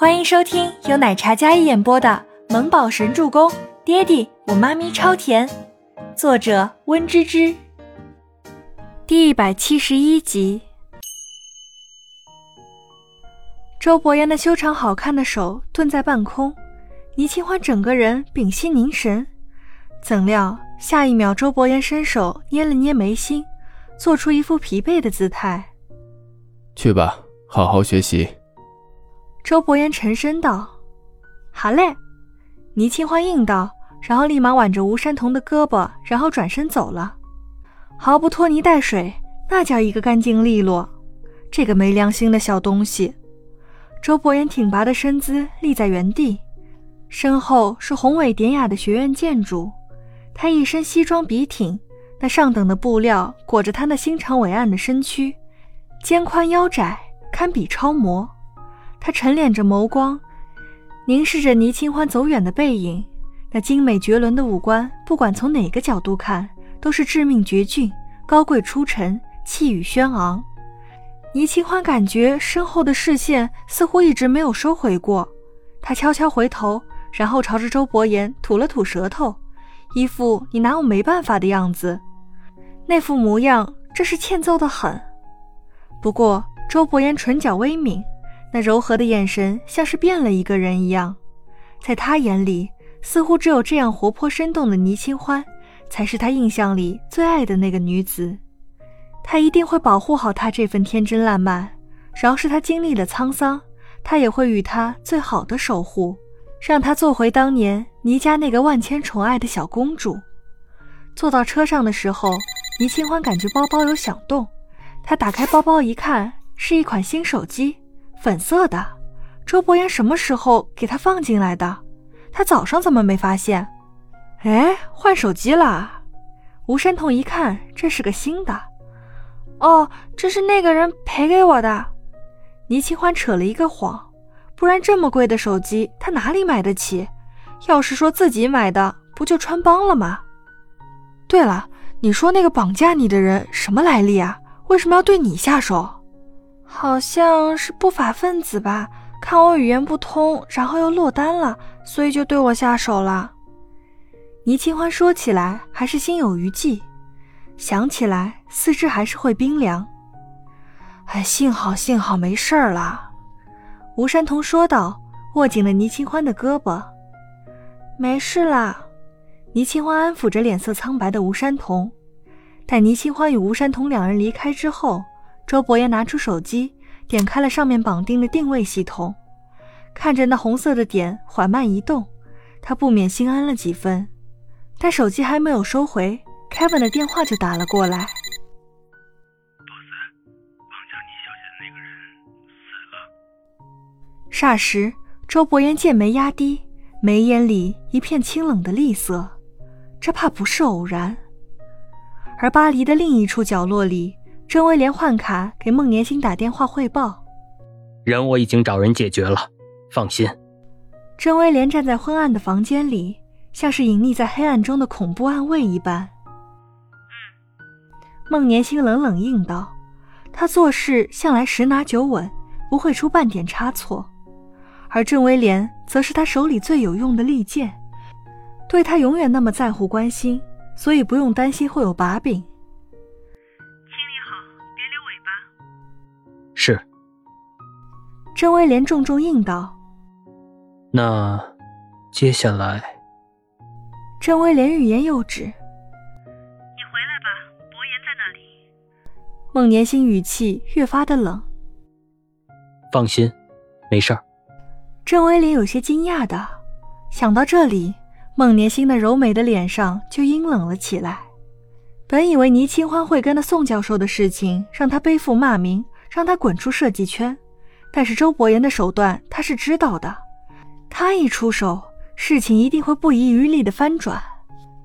欢迎收听由奶茶嘉一演播的《萌宝神助攻》，爹地我妈咪超甜，作者温芝芝。第一百七十一集。周伯言的修长好看的手顿在半空，倪清欢整个人屏息凝神，怎料下一秒，周伯言伸手捏了捏眉心，做出一副疲惫的姿态。去吧，好好学习。周伯言沉声道：“好嘞。”倪清欢应道，然后立马挽着吴山童的胳膊，然后转身走了，毫不拖泥带水，那叫一个干净利落。这个没良心的小东西。周伯言挺拔的身姿立在原地，身后是宏伟典雅的学院建筑。他一身西装笔挺，那上等的布料裹着他那修长伟岸的身躯，肩宽腰窄，堪比超模。他沉敛着眸光，凝视着倪清欢走远的背影。那精美绝伦的五官，不管从哪个角度看，都是致命绝俊、高贵出尘、气宇轩昂。倪清欢感觉身后的视线似乎一直没有收回过，他悄悄回头，然后朝着周伯言吐了吐舌头，一副你拿我没办法的样子。那副模样，这是欠揍的很。不过周伯言唇角微抿。那柔和的眼神像是变了一个人一样，在他眼里，似乎只有这样活泼生动的倪清欢，才是他印象里最爱的那个女子。他一定会保护好她这份天真烂漫，饶是她经历了沧桑，他也会与她最好的守护，让她做回当年倪家那个万千宠爱的小公主。坐到车上的时候，倪清欢感觉包包有响动，她打开包包一看，是一款新手机。粉色的，周伯言什么时候给他放进来的？他早上怎么没发现？哎，换手机了。吴山童一看，这是个新的。哦，这是那个人赔给我的。倪清欢扯了一个谎，不然这么贵的手机他哪里买得起？要是说自己买的，不就穿帮了吗？对了，你说那个绑架你的人什么来历啊？为什么要对你下手？好像是不法分子吧？看我语言不通，然后又落单了，所以就对我下手了。倪清欢说起来还是心有余悸，想起来四肢还是会冰凉。哎，幸好幸好没事儿了。吴山童说道，握紧了倪清欢的胳膊。没事啦。倪清欢安抚着脸色苍白的吴山童。待倪清欢与吴山童两人离开之后。周伯言拿出手机，点开了上面绑定的定位系统，看着那红色的点缓慢移动，他不免心安了几分。但手机还没有收回，Kevin 的电话就打了过来。绑架你小姐的那个人死了。霎时，周伯言剑眉压低，眉眼里一片清冷的厉色，这怕不是偶然。而巴黎的另一处角落里。郑威廉换卡给孟年星打电话汇报，人我已经找人解决了，放心。郑威廉站在昏暗的房间里，像是隐匿在黑暗中的恐怖暗卫一般。孟年星冷冷应道：“他做事向来十拿九稳，不会出半点差错。而郑威廉则是他手里最有用的利剑，对他永远那么在乎关心，所以不用担心会有把柄。”是，郑威廉重重应道：“那接下来？”郑威廉欲言又止。“你回来吧，伯言在那里。”孟年星语气越发的冷。“放心，没事儿。”甄威廉有些惊讶的想到这里，孟年星那柔美的脸上就阴冷了起来。本以为倪清欢会跟那宋教授的事情让他背负骂名。让他滚出设计圈，但是周伯言的手段他是知道的，他一出手，事情一定会不遗余力的翻转。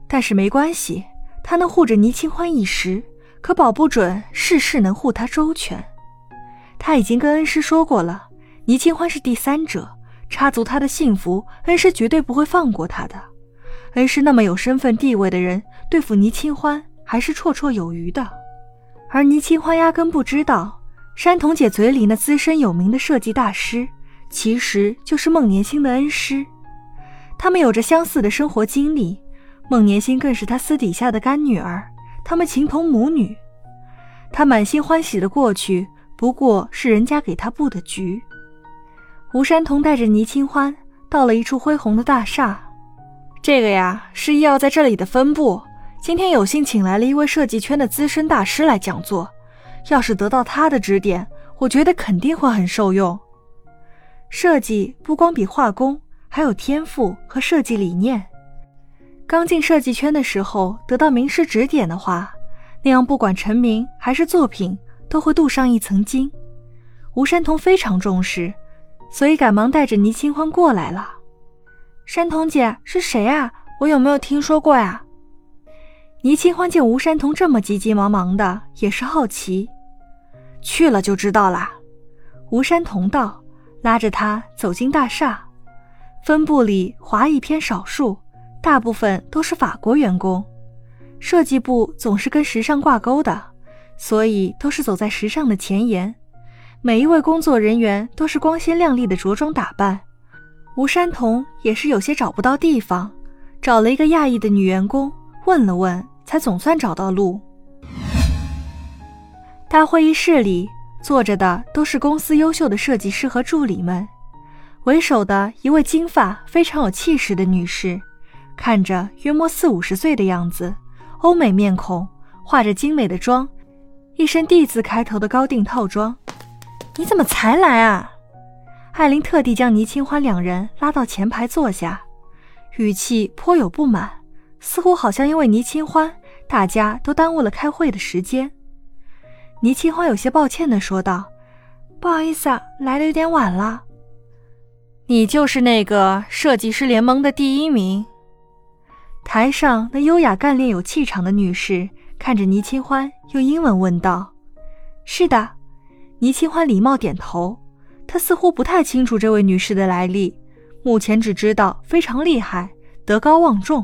但是没关系，他能护着倪清欢一时，可保不准事事能护他周全。他已经跟恩师说过了，倪清欢是第三者，插足他的幸福，恩师绝对不会放过他的。恩师那么有身份地位的人，对付倪清欢还是绰绰有余的。而倪清欢压根不知道。山童姐嘴里那资深有名的设计大师，其实就是孟年星的恩师。他们有着相似的生活经历，孟年星更是他私底下的干女儿，他们情同母女。他满心欢喜的过去，不过是人家给他布的局。吴山童带着倪清欢到了一处恢宏的大厦，这个呀是医药在这里的分部。今天有幸请来了一位设计圈的资深大师来讲座，要是得到他的指点，我觉得肯定会很受用。设计不光比画工。还有天赋和设计理念。刚进设计圈的时候，得到名师指点的话，那样不管成名还是作品，都会镀上一层金。吴山童非常重视，所以赶忙带着倪清欢过来了。山童姐是谁啊？我有没有听说过呀？倪清欢见吴山童这么急急忙忙的，也是好奇。去了就知道啦。吴山童道，拉着他走进大厦。分部里华裔偏少数，大部分都是法国员工。设计部总是跟时尚挂钩的，所以都是走在时尚的前沿。每一位工作人员都是光鲜亮丽的着装打扮。吴山童也是有些找不到地方，找了一个亚裔的女员工问了问，才总算找到路。大会议室里坐着的都是公司优秀的设计师和助理们。为首的一位金发、非常有气势的女士，看着约莫四五十岁的样子，欧美面孔，化着精美的妆，一身 D 字开头的高定套装。你怎么才来啊？艾琳特地将倪清欢两人拉到前排坐下，语气颇有不满，似乎好像因为倪清欢，大家都耽误了开会的时间。倪清欢有些抱歉的说道：“不好意思啊，来的有点晚了。”你就是那个设计师联盟的第一名。台上那优雅干练有气场的女士看着倪清欢，用英文问道：“是的。”倪清欢礼貌点头。她似乎不太清楚这位女士的来历，目前只知道非常厉害，德高望重，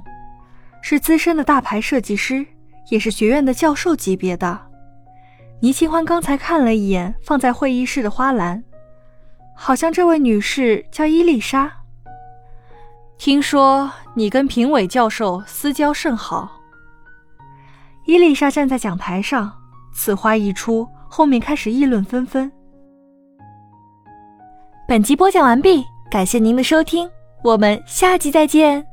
是资深的大牌设计师，也是学院的教授级别的。倪清欢刚才看了一眼放在会议室的花篮。好像这位女士叫伊丽莎。听说你跟评委教授私交甚好。伊丽莎站在讲台上，此话一出，后面开始议论纷纷。本集播讲完毕，感谢您的收听，我们下集再见。